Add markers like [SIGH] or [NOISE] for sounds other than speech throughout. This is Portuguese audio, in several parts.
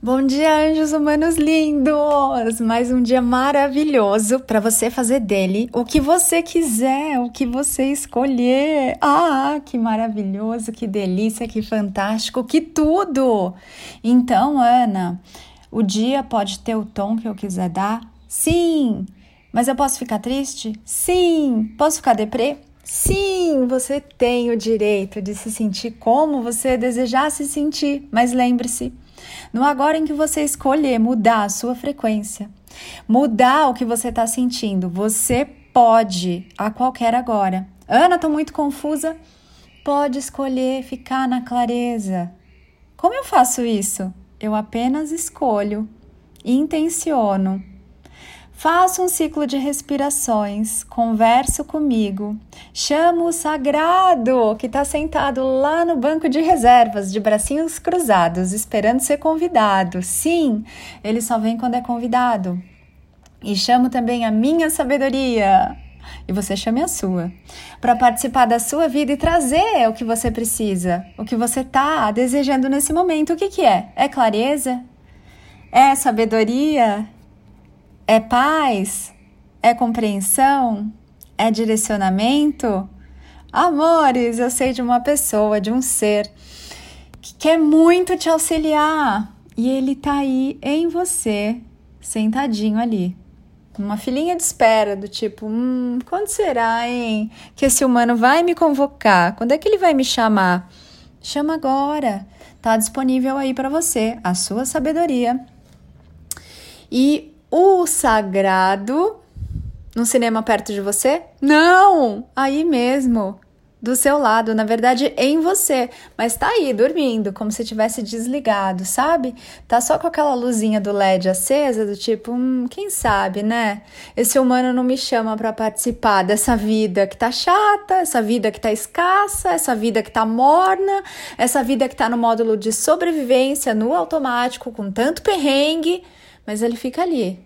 Bom dia, anjos humanos lindos! Mais um dia maravilhoso para você fazer dele o que você quiser, o que você escolher. Ah, que maravilhoso, que delícia, que fantástico, que tudo! Então, Ana, o dia pode ter o tom que eu quiser dar? Sim! Mas eu posso ficar triste? Sim! Posso ficar deprê? Sim, você tem o direito de se sentir como você desejar se sentir, mas lembre-se, no agora em que você escolher mudar a sua frequência, mudar o que você está sentindo, você pode a qualquer agora. Ana, estou muito confusa. Pode escolher ficar na clareza. Como eu faço isso? Eu apenas escolho, intenciono Faço um ciclo de respirações, converso comigo, chamo o sagrado que está sentado lá no banco de reservas, de bracinhos cruzados, esperando ser convidado. Sim, ele só vem quando é convidado. E chamo também a minha sabedoria, e você chame a sua, para participar da sua vida e trazer o que você precisa, o que você está desejando nesse momento. O que, que é? É clareza? É sabedoria? É paz? É compreensão? É direcionamento? Amores, eu sei de uma pessoa, de um ser que quer muito te auxiliar e ele tá aí em você, sentadinho ali. Uma filhinha de espera, do tipo, hum, quando será, hein? Que esse humano vai me convocar? Quando é que ele vai me chamar? Chama agora. Tá disponível aí para você a sua sabedoria. E o sagrado no cinema perto de você? Não! Aí mesmo, do seu lado, na verdade em você, mas tá aí dormindo, como se tivesse desligado, sabe? Tá só com aquela luzinha do LED acesa, do tipo, hum, quem sabe, né? Esse humano não me chama para participar dessa vida que tá chata, essa vida que tá escassa, essa vida que tá morna, essa vida que tá no módulo de sobrevivência no automático com tanto perrengue mas ele fica ali,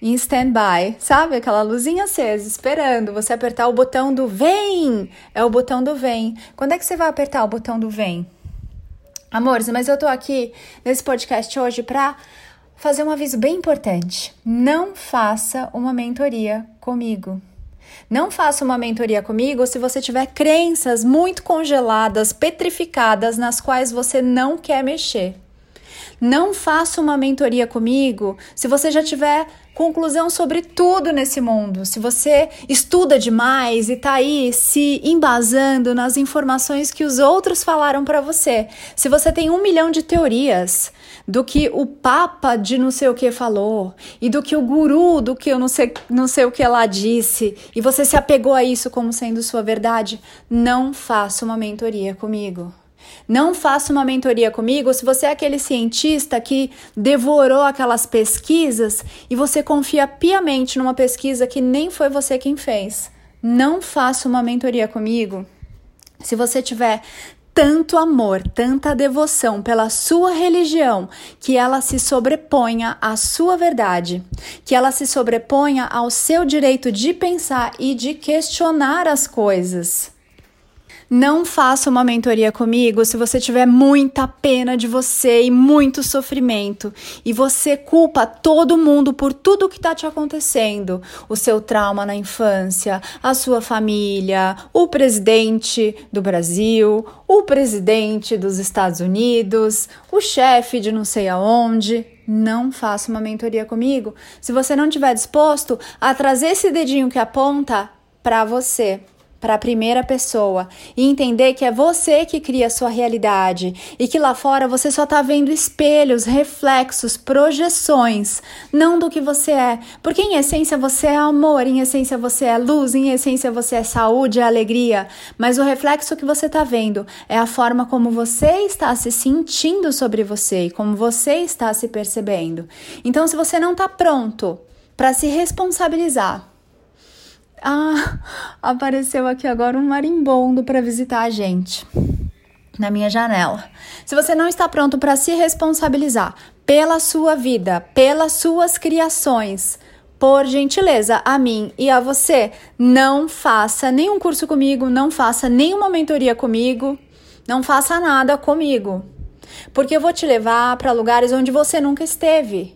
em stand-by, sabe? Aquela luzinha acesa, esperando você apertar o botão do vem. É o botão do vem. Quando é que você vai apertar o botão do vem? Amores, mas eu tô aqui nesse podcast hoje para fazer um aviso bem importante. Não faça uma mentoria comigo. Não faça uma mentoria comigo se você tiver crenças muito congeladas, petrificadas, nas quais você não quer mexer. Não faça uma mentoria comigo se você já tiver conclusão sobre tudo nesse mundo. Se você estuda demais e tá aí se embasando nas informações que os outros falaram para você. Se você tem um milhão de teorias do que o Papa de não sei o que falou e do que o guru do que eu não sei, não sei o que lá disse e você se apegou a isso como sendo sua verdade, não faça uma mentoria comigo. Não faça uma mentoria comigo se você é aquele cientista que devorou aquelas pesquisas e você confia piamente numa pesquisa que nem foi você quem fez. Não faça uma mentoria comigo se você tiver tanto amor, tanta devoção pela sua religião, que ela se sobreponha à sua verdade, que ela se sobreponha ao seu direito de pensar e de questionar as coisas. Não faça uma mentoria comigo se você tiver muita pena de você e muito sofrimento e você culpa todo mundo por tudo que está te acontecendo. O seu trauma na infância, a sua família, o presidente do Brasil, o presidente dos Estados Unidos, o chefe de não sei aonde. Não faça uma mentoria comigo se você não estiver disposto a trazer esse dedinho que aponta para você para a primeira pessoa e entender que é você que cria a sua realidade e que lá fora você só está vendo espelhos, reflexos, projeções, não do que você é. Porque em essência você é amor, em essência você é luz, em essência você é saúde, é alegria. Mas o reflexo que você está vendo é a forma como você está se sentindo sobre você e como você está se percebendo. Então, se você não está pronto para se responsabilizar ah, apareceu aqui agora um marimbondo para visitar a gente na minha janela. Se você não está pronto para se responsabilizar pela sua vida, pelas suas criações, por gentileza, a mim e a você, não faça nenhum curso comigo, não faça nenhuma mentoria comigo, não faça nada comigo. Porque eu vou te levar para lugares onde você nunca esteve.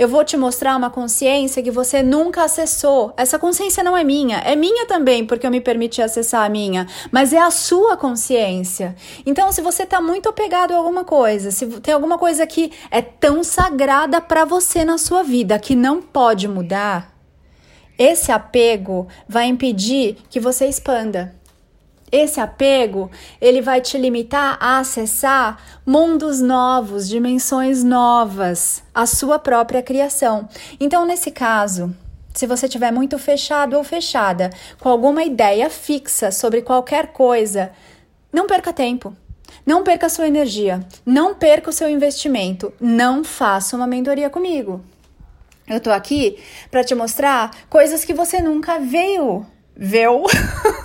Eu vou te mostrar uma consciência que você nunca acessou. Essa consciência não é minha, é minha também, porque eu me permiti acessar a minha, mas é a sua consciência. Então, se você está muito apegado a alguma coisa, se tem alguma coisa que é tão sagrada para você na sua vida que não pode mudar, esse apego vai impedir que você expanda. Esse apego, ele vai te limitar a acessar mundos novos, dimensões novas, a sua própria criação. Então, nesse caso, se você estiver muito fechado ou fechada com alguma ideia fixa sobre qualquer coisa, não perca tempo. Não perca sua energia, não perca o seu investimento, não faça uma mentoria comigo. Eu tô aqui para te mostrar coisas que você nunca veio, viu? [LAUGHS]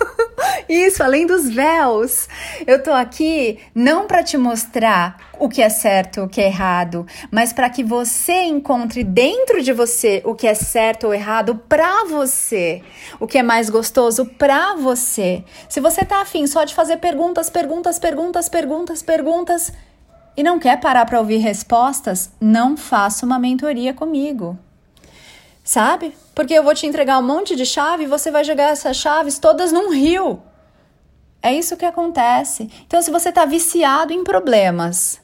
Isso, além dos véus. Eu tô aqui não para te mostrar o que é certo, o que é errado, mas para que você encontre dentro de você o que é certo ou errado para você, o que é mais gostoso para você. Se você tá afim só de fazer perguntas, perguntas, perguntas, perguntas, perguntas e não quer parar para ouvir respostas, não faça uma mentoria comigo sabe? Porque eu vou te entregar um monte de chave e você vai jogar essas chaves todas num rio. É isso que acontece. Então, se você está viciado em problemas,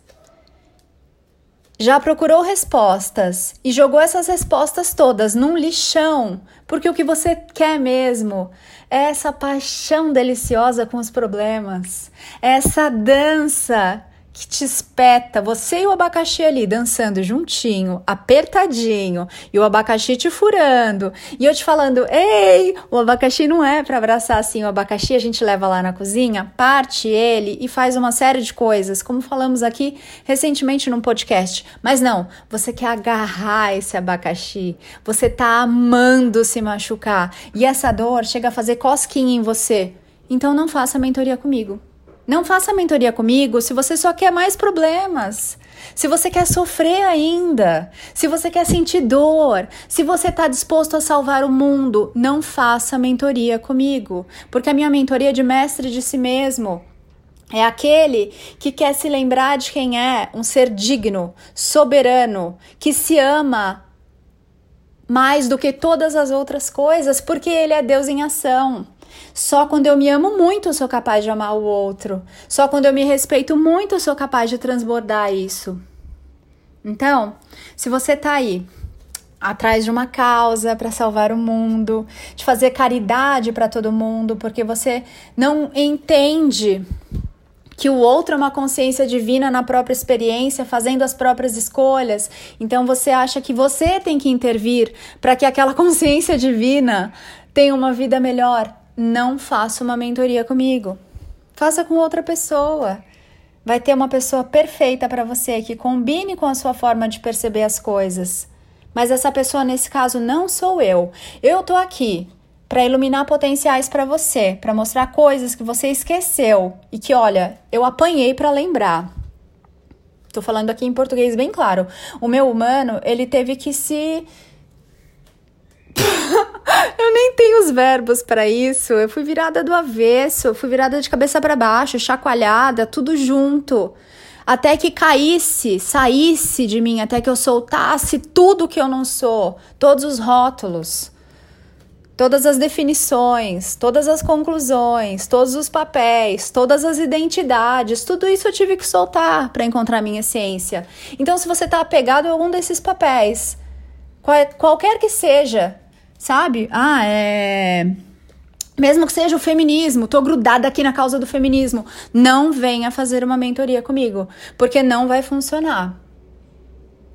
já procurou respostas e jogou essas respostas todas num lixão, porque o que você quer mesmo é essa paixão deliciosa com os problemas, é essa dança que te espeta, você e o abacaxi ali dançando juntinho, apertadinho, e o abacaxi te furando, e eu te falando: "Ei, o abacaxi não é para abraçar assim, o abacaxi a gente leva lá na cozinha, parte ele e faz uma série de coisas, como falamos aqui recentemente num podcast. Mas não, você quer agarrar esse abacaxi. Você tá amando se machucar, e essa dor chega a fazer cosquinha em você. Então não faça mentoria comigo. Não faça mentoria comigo se você só quer mais problemas. Se você quer sofrer ainda, se você quer sentir dor, se você está disposto a salvar o mundo, não faça mentoria comigo, porque a minha mentoria de mestre de si mesmo. É aquele que quer se lembrar de quem é um ser digno, soberano, que se ama mais do que todas as outras coisas, porque ele é Deus em ação. Só quando eu me amo muito eu sou capaz de amar o outro. Só quando eu me respeito muito eu sou capaz de transbordar isso. Então, se você tá aí atrás de uma causa para salvar o mundo, de fazer caridade para todo mundo, porque você não entende que o outro é uma consciência divina na própria experiência, fazendo as próprias escolhas. Então você acha que você tem que intervir para que aquela [LAUGHS] consciência divina tenha uma vida melhor não faça uma mentoria comigo. Faça com outra pessoa. Vai ter uma pessoa perfeita para você que combine com a sua forma de perceber as coisas. Mas essa pessoa nesse caso não sou eu. Eu tô aqui para iluminar potenciais para você, para mostrar coisas que você esqueceu e que, olha, eu apanhei para lembrar. Tô falando aqui em português bem claro. O meu humano, ele teve que se eu nem tenho os verbos para isso. Eu fui virada do avesso, fui virada de cabeça para baixo, chacoalhada, tudo junto. Até que caísse, saísse de mim, até que eu soltasse tudo que eu não sou, todos os rótulos, todas as definições, todas as conclusões, todos os papéis, todas as identidades, tudo isso eu tive que soltar para encontrar a minha essência. Então, se você está apegado a algum desses papéis, qual, qualquer que seja, sabe? Ah, é. Mesmo que seja o feminismo, tô grudada aqui na causa do feminismo. Não venha fazer uma mentoria comigo, porque não vai funcionar.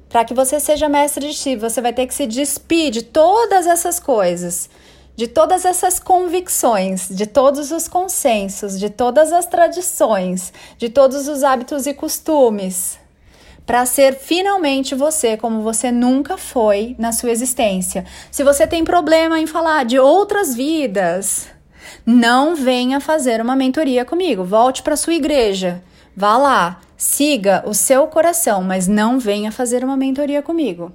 Para que você seja mestre de si, você vai ter que se despir de todas essas coisas, de todas essas convicções, de todos os consensos, de todas as tradições, de todos os hábitos e costumes, para ser finalmente você como você nunca foi na sua existência. Se você tem problema em falar de outras vidas, não venha fazer uma mentoria comigo. Volte para sua igreja. Vá lá, siga o seu coração, mas não venha fazer uma mentoria comigo.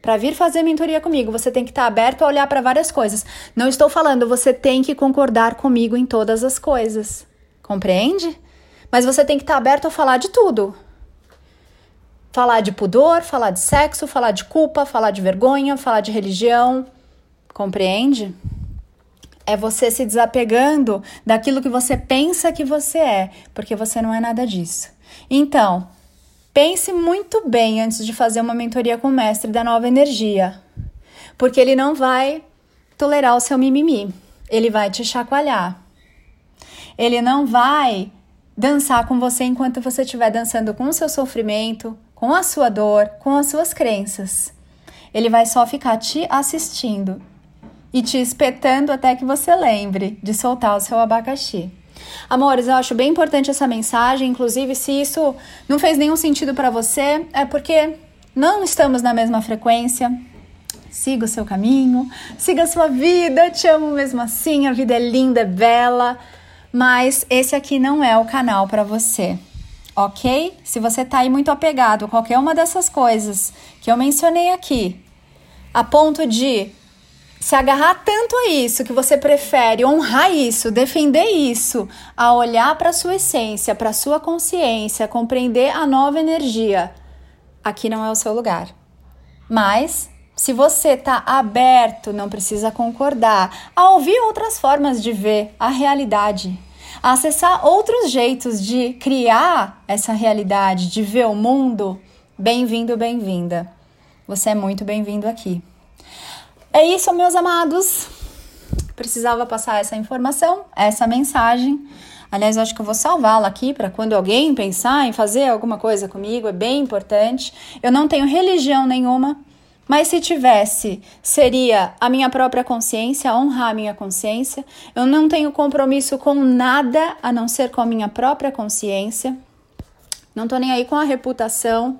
Para vir fazer mentoria comigo, você tem que estar tá aberto a olhar para várias coisas. Não estou falando, você tem que concordar comigo em todas as coisas. Compreende? Mas você tem que estar tá aberto a falar de tudo falar de pudor, falar de sexo, falar de culpa, falar de vergonha, falar de religião. Compreende? É você se desapegando daquilo que você pensa que você é, porque você não é nada disso. Então, pense muito bem antes de fazer uma mentoria com o mestre da nova energia, porque ele não vai tolerar o seu mimimi, ele vai te chacoalhar. Ele não vai dançar com você enquanto você estiver dançando com o seu sofrimento, com a sua dor, com as suas crenças. Ele vai só ficar te assistindo e te espetando até que você lembre de soltar o seu abacaxi. Amores, eu acho bem importante essa mensagem, inclusive se isso não fez nenhum sentido para você, é porque não estamos na mesma frequência. Siga o seu caminho, siga a sua vida, te amo mesmo assim, a vida é linda, é bela, mas esse aqui não é o canal para você. Ok? Se você tá aí muito apegado a qualquer uma dessas coisas que eu mencionei aqui, a ponto de se agarrar tanto a isso que você prefere honrar isso, defender isso, a olhar para sua essência, para sua consciência, compreender a nova energia, aqui não é o seu lugar. Mas se você está aberto, não precisa concordar, a ouvir outras formas de ver a realidade, acessar outros jeitos de criar essa realidade, de ver o mundo, bem-vindo, bem-vinda. Você é muito bem-vindo aqui. É isso, meus amados. Precisava passar essa informação, essa mensagem. Aliás, eu acho que eu vou salvá-la aqui para quando alguém pensar em fazer alguma coisa comigo, é bem importante. Eu não tenho religião nenhuma, mas se tivesse, seria a minha própria consciência, honrar a minha consciência. Eu não tenho compromisso com nada a não ser com a minha própria consciência. Não tô nem aí com a reputação.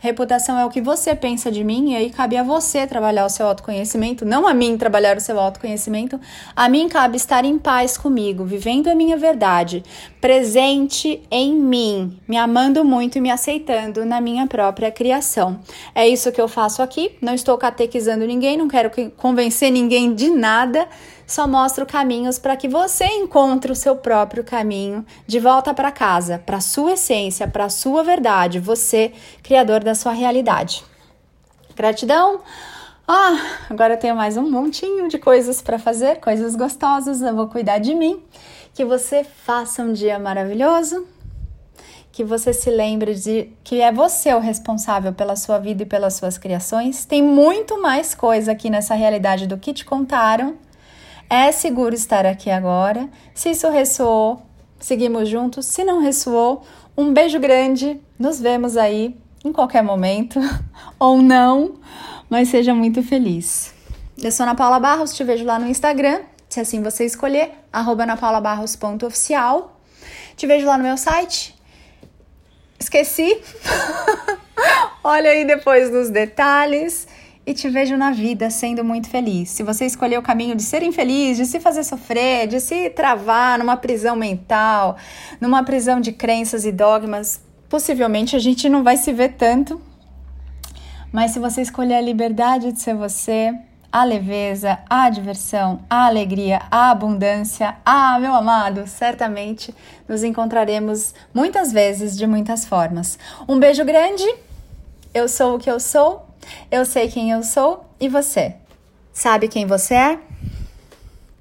Reputação é o que você pensa de mim, e aí cabe a você trabalhar o seu autoconhecimento, não a mim trabalhar o seu autoconhecimento. A mim cabe estar em paz comigo, vivendo a minha verdade, presente em mim, me amando muito e me aceitando na minha própria criação. É isso que eu faço aqui. Não estou catequizando ninguém, não quero convencer ninguém de nada só mostro caminhos para que você encontre o seu próprio caminho de volta para casa, para sua essência, para sua verdade, você, criador da sua realidade. Gratidão. Ah, agora eu tenho mais um montinho de coisas para fazer, coisas gostosas, eu vou cuidar de mim. Que você faça um dia maravilhoso, que você se lembre de que é você o responsável pela sua vida e pelas suas criações. Tem muito mais coisa aqui nessa realidade do que te contaram. É seguro estar aqui agora. Se isso ressoou, seguimos juntos. Se não ressoou, um beijo grande. Nos vemos aí em qualquer momento [LAUGHS] ou não, mas seja muito feliz. Eu sou Ana Paula Barros, te vejo lá no Instagram, se assim você escolher, anapaulabarros.oficial. Te vejo lá no meu site. Esqueci. [LAUGHS] Olha aí depois nos detalhes e te vejo na vida sendo muito feliz. Se você escolher o caminho de ser infeliz, de se fazer sofrer, de se travar numa prisão mental, numa prisão de crenças e dogmas, possivelmente a gente não vai se ver tanto. Mas se você escolher a liberdade de ser você, a leveza, a diversão, a alegria, a abundância, ah, meu amado, certamente nos encontraremos muitas vezes de muitas formas. Um beijo grande. Eu sou o que eu sou eu sei quem eu sou e você. Sabe quem você é?